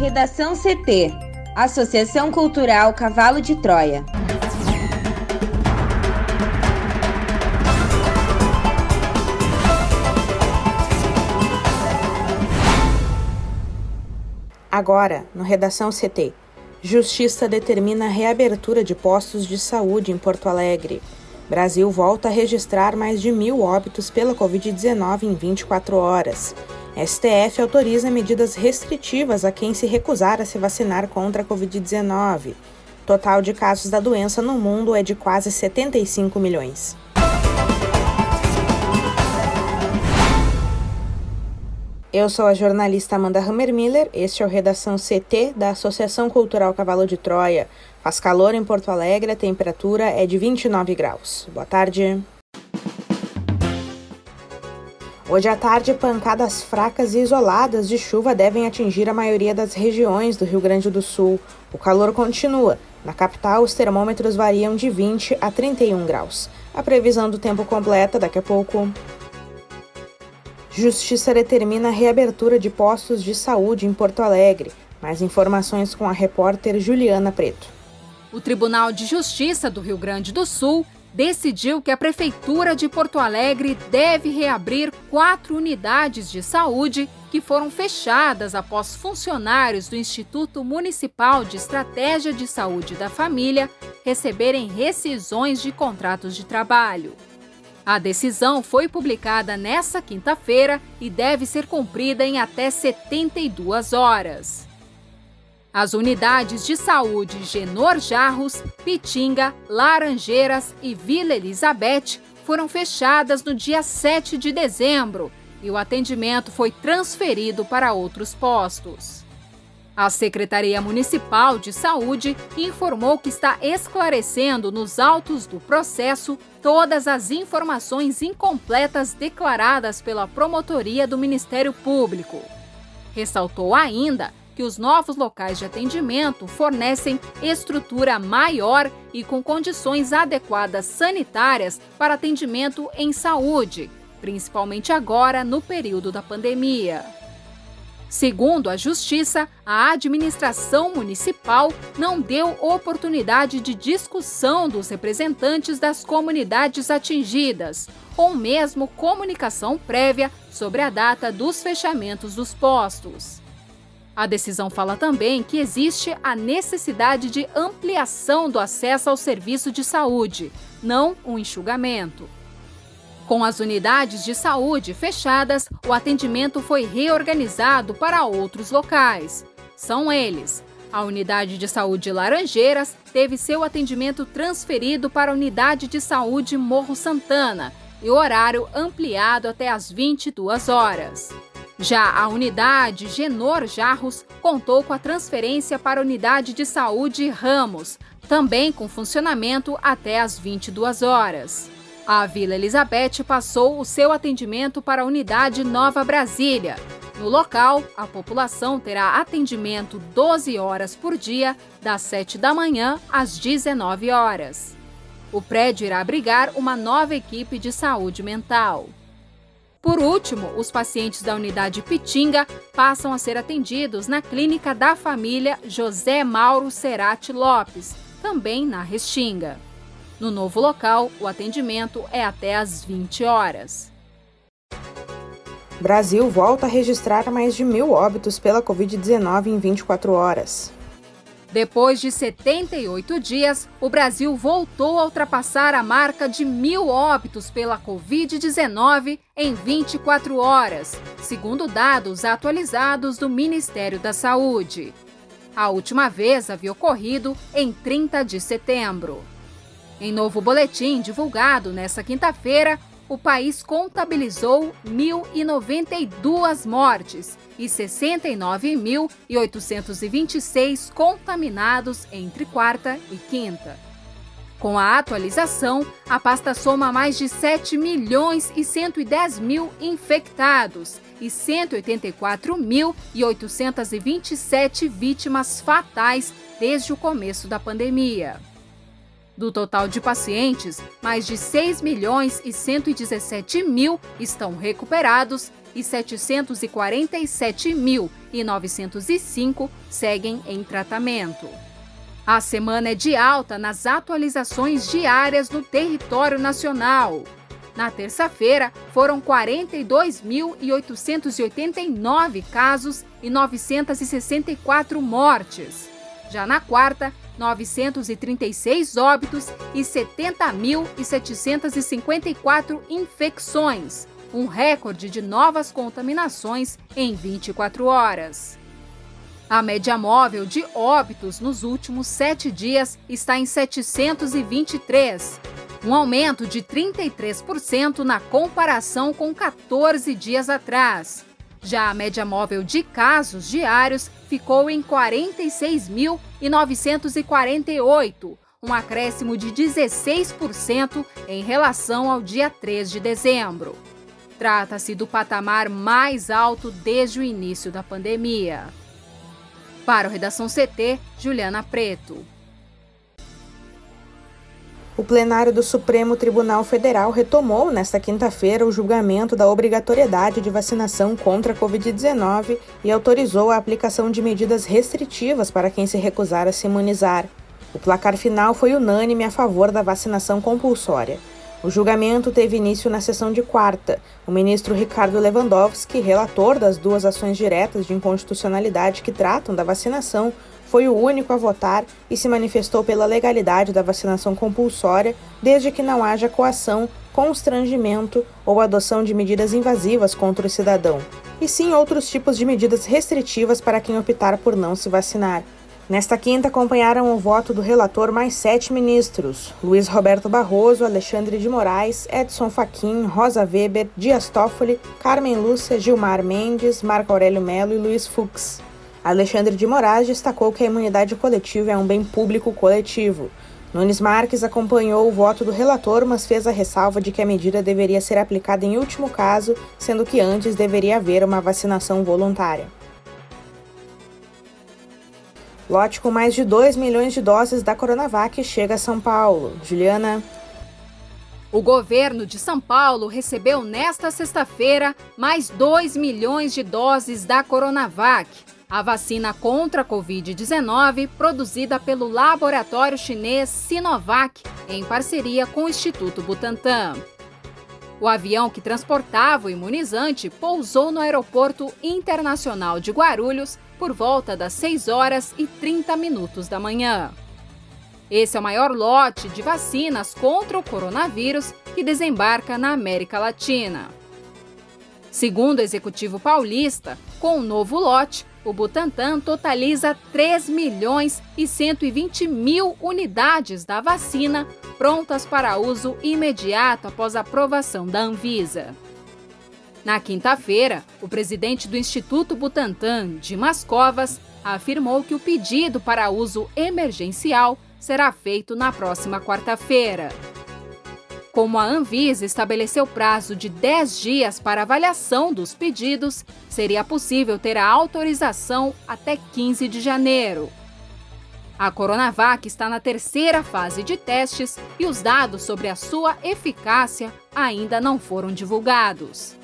Redação CT Associação Cultural Cavalo de Troia. Agora, no Redação CT. Justiça determina a reabertura de postos de saúde em Porto Alegre. Brasil volta a registrar mais de mil óbitos pela Covid-19 em 24 horas. STF autoriza medidas restritivas a quem se recusar a se vacinar contra a Covid-19. Total de casos da doença no mundo é de quase 75 milhões. Eu sou a jornalista Amanda Hammermiller, este é o Redação CT da Associação Cultural Cavalo de Troia. Faz calor em Porto Alegre, a temperatura é de 29 graus. Boa tarde. Hoje à tarde, pancadas fracas e isoladas de chuva devem atingir a maioria das regiões do Rio Grande do Sul. O calor continua. Na capital, os termômetros variam de 20 a 31 graus. A previsão do tempo completa daqui a pouco. Justiça determina a reabertura de postos de saúde em Porto Alegre. Mais informações com a repórter Juliana Preto. O Tribunal de Justiça do Rio Grande do Sul decidiu que a Prefeitura de Porto Alegre deve reabrir quatro unidades de saúde que foram fechadas após funcionários do Instituto Municipal de Estratégia de Saúde da Família receberem rescisões de contratos de trabalho. A decisão foi publicada nesta quinta-feira e deve ser cumprida em até 72 horas. As unidades de saúde Genor Jarros, Pitinga, Laranjeiras e Vila Elizabeth foram fechadas no dia 7 de dezembro e o atendimento foi transferido para outros postos. A Secretaria Municipal de Saúde informou que está esclarecendo nos autos do processo todas as informações incompletas declaradas pela Promotoria do Ministério Público. Ressaltou ainda que os novos locais de atendimento fornecem estrutura maior e com condições adequadas sanitárias para atendimento em saúde, principalmente agora no período da pandemia. Segundo a Justiça, a administração municipal não deu oportunidade de discussão dos representantes das comunidades atingidas, ou mesmo comunicação prévia sobre a data dos fechamentos dos postos. A decisão fala também que existe a necessidade de ampliação do acesso ao serviço de saúde, não um enxugamento. Com as unidades de saúde fechadas, o atendimento foi reorganizado para outros locais. São eles: a Unidade de Saúde Laranjeiras teve seu atendimento transferido para a Unidade de Saúde Morro Santana e o horário ampliado até às 22 horas. Já a unidade Genor Jarros contou com a transferência para a unidade de saúde Ramos, também com funcionamento até às 22 horas. A Vila Elizabeth passou o seu atendimento para a unidade Nova Brasília. No local, a população terá atendimento 12 horas por dia, das 7 da manhã às 19 horas. O prédio irá abrigar uma nova equipe de saúde mental. Por último, os pacientes da unidade Pitinga passam a ser atendidos na Clínica da Família José Mauro Cerati Lopes, também na Restinga. No novo local, o atendimento é até às 20 horas. Brasil volta a registrar mais de mil óbitos pela Covid-19 em 24 horas. Depois de 78 dias, o Brasil voltou a ultrapassar a marca de mil óbitos pela Covid-19 em 24 horas, segundo dados atualizados do Ministério da Saúde. A última vez havia ocorrido em 30 de setembro. Em novo boletim divulgado nesta quinta-feira, o país contabilizou 1.092 mortes e 69.826 contaminados entre quarta e quinta. Com a atualização, a pasta soma mais de 7 milhões e 110 mil infectados e 184.827 vítimas fatais desde o começo da pandemia. Do total de pacientes, mais de 6 milhões e 117 mil estão recuperados e 747.905 seguem em tratamento. A semana é de alta nas atualizações diárias no território nacional. Na terça-feira, foram 42.889 casos e 964 mortes. Já na quarta, 936 óbitos e 70.754 infecções, um recorde de novas contaminações em 24 horas. A média móvel de óbitos nos últimos sete dias está em 723, um aumento de 33% na comparação com 14 dias atrás. Já a média móvel de casos diários ficou em 46.948, um acréscimo de 16% em relação ao dia 3 de dezembro. Trata-se do patamar mais alto desde o início da pandemia. Para o Redação CT, Juliana Preto. O plenário do Supremo Tribunal Federal retomou nesta quinta-feira o julgamento da obrigatoriedade de vacinação contra a Covid-19 e autorizou a aplicação de medidas restritivas para quem se recusar a se imunizar. O placar final foi unânime a favor da vacinação compulsória. O julgamento teve início na sessão de quarta. O ministro Ricardo Lewandowski, relator das duas ações diretas de inconstitucionalidade que tratam da vacinação, foi o único a votar e se manifestou pela legalidade da vacinação compulsória, desde que não haja coação, constrangimento ou adoção de medidas invasivas contra o cidadão, e sim outros tipos de medidas restritivas para quem optar por não se vacinar. Nesta quinta, acompanharam o voto do relator mais sete ministros: Luiz Roberto Barroso, Alexandre de Moraes, Edson Fachin, Rosa Weber, Dias Toffoli, Carmen Lúcia, Gilmar Mendes, Marco Aurélio Melo e Luiz Fux. Alexandre de Moraes destacou que a imunidade coletiva é um bem público coletivo. Nunes Marques acompanhou o voto do relator, mas fez a ressalva de que a medida deveria ser aplicada em último caso, sendo que antes deveria haver uma vacinação voluntária. Lote com mais de 2 milhões de doses da Coronavac chega a São Paulo. Juliana. O governo de São Paulo recebeu nesta sexta-feira mais 2 milhões de doses da Coronavac a vacina contra a Covid-19 produzida pelo laboratório chinês Sinovac em parceria com o Instituto Butantan. O avião que transportava o imunizante pousou no Aeroporto Internacional de Guarulhos por volta das 6 horas e 30 minutos da manhã. Esse é o maior lote de vacinas contra o coronavírus que desembarca na América Latina. Segundo o executivo paulista, com o novo lote, o Butantan totaliza 3 milhões e 120 mil unidades da vacina prontas para uso imediato após a aprovação da Anvisa. Na quinta-feira, o presidente do Instituto Butantan, Dimas Covas, afirmou que o pedido para uso emergencial será feito na próxima quarta-feira. Como a Anvisa estabeleceu prazo de 10 dias para avaliação dos pedidos, seria possível ter a autorização até 15 de janeiro. A Coronavac está na terceira fase de testes e os dados sobre a sua eficácia ainda não foram divulgados.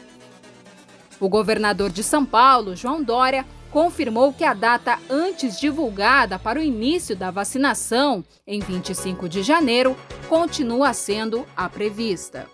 O governador de São Paulo, João Dória, confirmou que a data antes divulgada para o início da vacinação, em 25 de janeiro, continua sendo a prevista.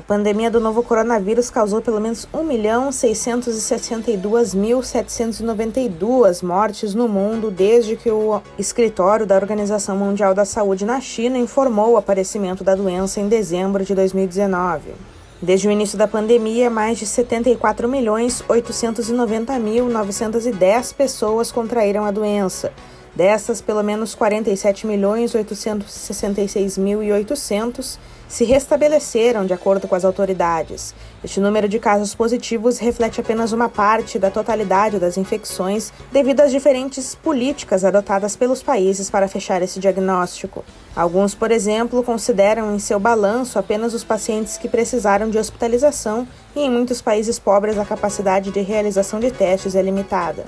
A pandemia do novo coronavírus causou pelo menos 1.662.792 mortes no mundo desde que o escritório da Organização Mundial da Saúde na China informou o aparecimento da doença em dezembro de 2019. Desde o início da pandemia, mais de 74.890.910 pessoas contraíram a doença. Dessas, pelo menos 47.866.800 se restabeleceram, de acordo com as autoridades. Este número de casos positivos reflete apenas uma parte da totalidade das infecções devido às diferentes políticas adotadas pelos países para fechar esse diagnóstico. Alguns, por exemplo, consideram em seu balanço apenas os pacientes que precisaram de hospitalização e, em muitos países pobres, a capacidade de realização de testes é limitada.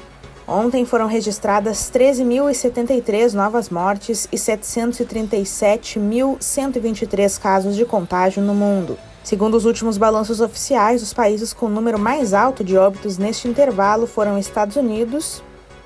Ontem foram registradas 13.073 novas mortes e 737.123 casos de contágio no mundo. Segundo os últimos balanços oficiais, os países com o número mais alto de óbitos neste intervalo foram Estados Unidos,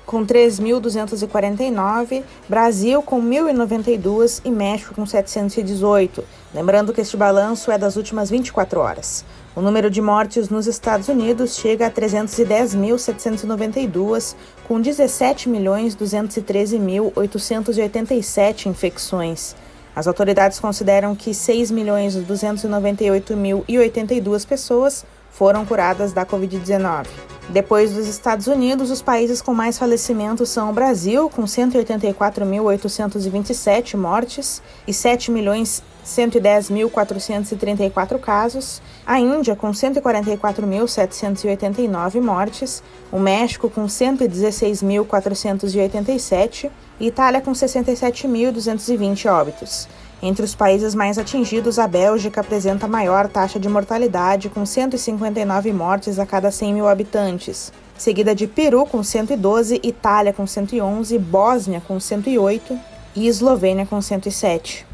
com 3.249, Brasil com 1.092 e México com 718. Lembrando que este balanço é das últimas 24 horas. O número de mortes nos Estados Unidos chega a 310.792, com 17.213.887 infecções. As autoridades consideram que 6.298.082 pessoas foram curadas da Covid-19. Depois dos Estados Unidos, os países com mais falecimentos são o Brasil, com 184.827 mortes e 7.110.434 casos, a Índia, com 144.789 mortes, o México, com 116.487 e Itália, com 67.220 óbitos. Entre os países mais atingidos, a Bélgica apresenta a maior taxa de mortalidade, com 159 mortes a cada 100 mil habitantes, seguida de Peru, com 112, Itália, com 111, Bósnia, com 108 e Eslovênia, com 107.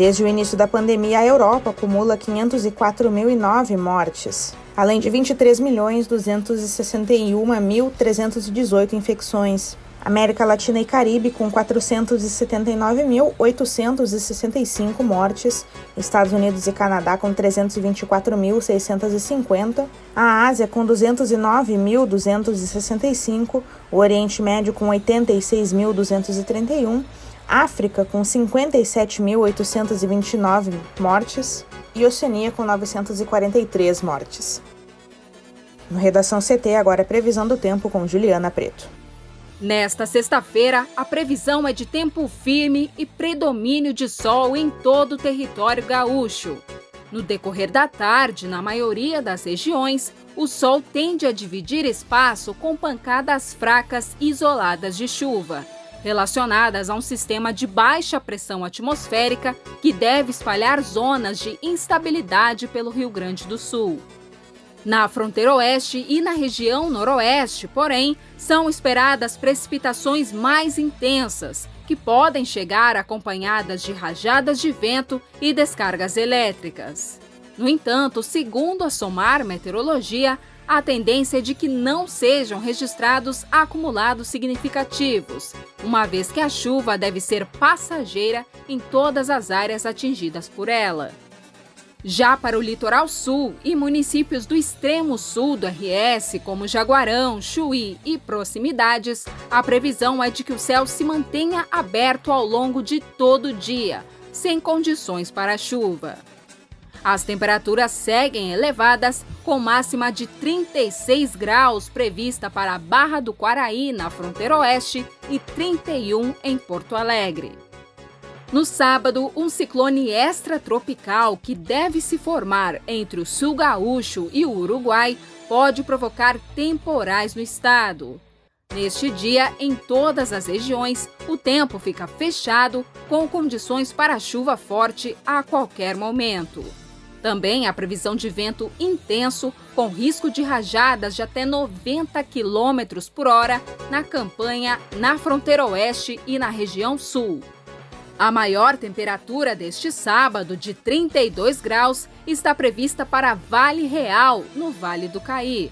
Desde o início da pandemia, a Europa acumula 504.009 mortes, além de 23.261.318 infecções. América Latina e Caribe com 479.865 mortes, Estados Unidos e Canadá com 324.650, a Ásia com 209.265, o Oriente Médio com 86.231, África com 57.829 mortes e Oceania com 943 mortes. No Redação CT, agora é previsão do tempo com Juliana Preto. Nesta sexta-feira, a previsão é de tempo firme e predomínio de sol em todo o território gaúcho. No decorrer da tarde, na maioria das regiões, o sol tende a dividir espaço com pancadas fracas isoladas de chuva, relacionadas a um sistema de baixa pressão atmosférica que deve espalhar zonas de instabilidade pelo Rio Grande do Sul. Na fronteira oeste e na região noroeste, porém, são esperadas precipitações mais intensas, que podem chegar acompanhadas de rajadas de vento e descargas elétricas. No entanto, segundo a SOMAR Meteorologia, a tendência é de que não sejam registrados acumulados significativos, uma vez que a chuva deve ser passageira em todas as áreas atingidas por ela. Já para o litoral sul e municípios do extremo sul do RS, como Jaguarão, Chuí e proximidades, a previsão é de que o céu se mantenha aberto ao longo de todo o dia, sem condições para chuva. As temperaturas seguem elevadas, com máxima de 36 graus prevista para a Barra do Quaraí, na fronteira oeste, e 31 em Porto Alegre. No sábado, um ciclone extratropical que deve se formar entre o sul gaúcho e o Uruguai pode provocar temporais no estado. Neste dia, em todas as regiões, o tempo fica fechado com condições para chuva forte a qualquer momento. Também há previsão de vento intenso, com risco de rajadas de até 90 km por hora na campanha, na fronteira oeste e na região sul. A maior temperatura deste sábado, de 32 graus, está prevista para Vale Real, no Vale do Caí.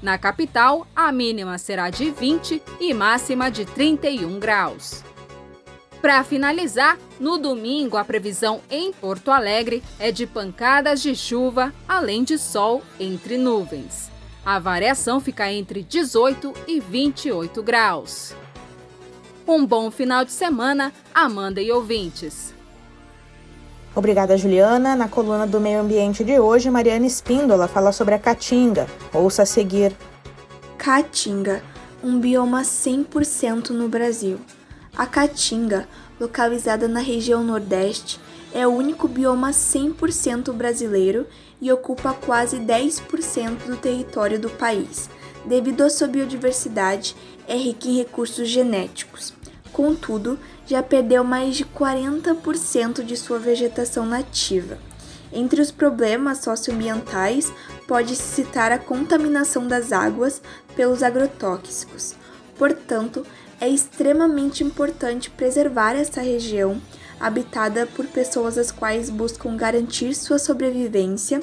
Na capital, a mínima será de 20 e máxima de 31 graus. Para finalizar, no domingo a previsão em Porto Alegre é de pancadas de chuva, além de sol entre nuvens. A variação fica entre 18 e 28 graus. Um bom final de semana, Amanda e ouvintes. Obrigada, Juliana. Na coluna do Meio Ambiente de hoje, Mariana Espíndola fala sobre a caatinga. Ouça a seguir. Caatinga, um bioma 100% no Brasil. A caatinga, localizada na região Nordeste, é o único bioma 100% brasileiro e ocupa quase 10% do território do país. Devido à sua biodiversidade, é rica em recursos genéticos. Contudo, já perdeu mais de 40% de sua vegetação nativa. Entre os problemas socioambientais, pode-se citar a contaminação das águas pelos agrotóxicos. Portanto, é extremamente importante preservar essa região, habitada por pessoas as quais buscam garantir sua sobrevivência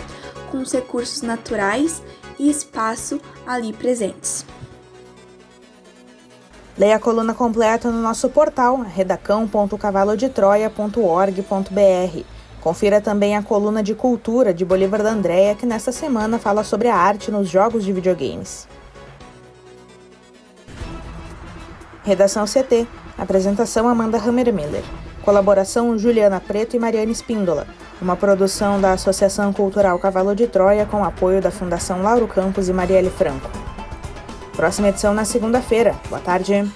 com os recursos naturais e espaço ali presentes. Leia a coluna completa no nosso portal redacão.cavalodetroia.org.br. Confira também a coluna de cultura de Bolívar da Andréia, que nesta semana fala sobre a arte nos jogos de videogames. Redação CT. Apresentação Amanda Hammermiller. Colaboração Juliana Preto e Mariana Espíndola. Uma produção da Associação Cultural Cavalo de Troia com apoio da Fundação Lauro Campos e Marielle Franco. Próxima edição na segunda-feira. Boa tarde.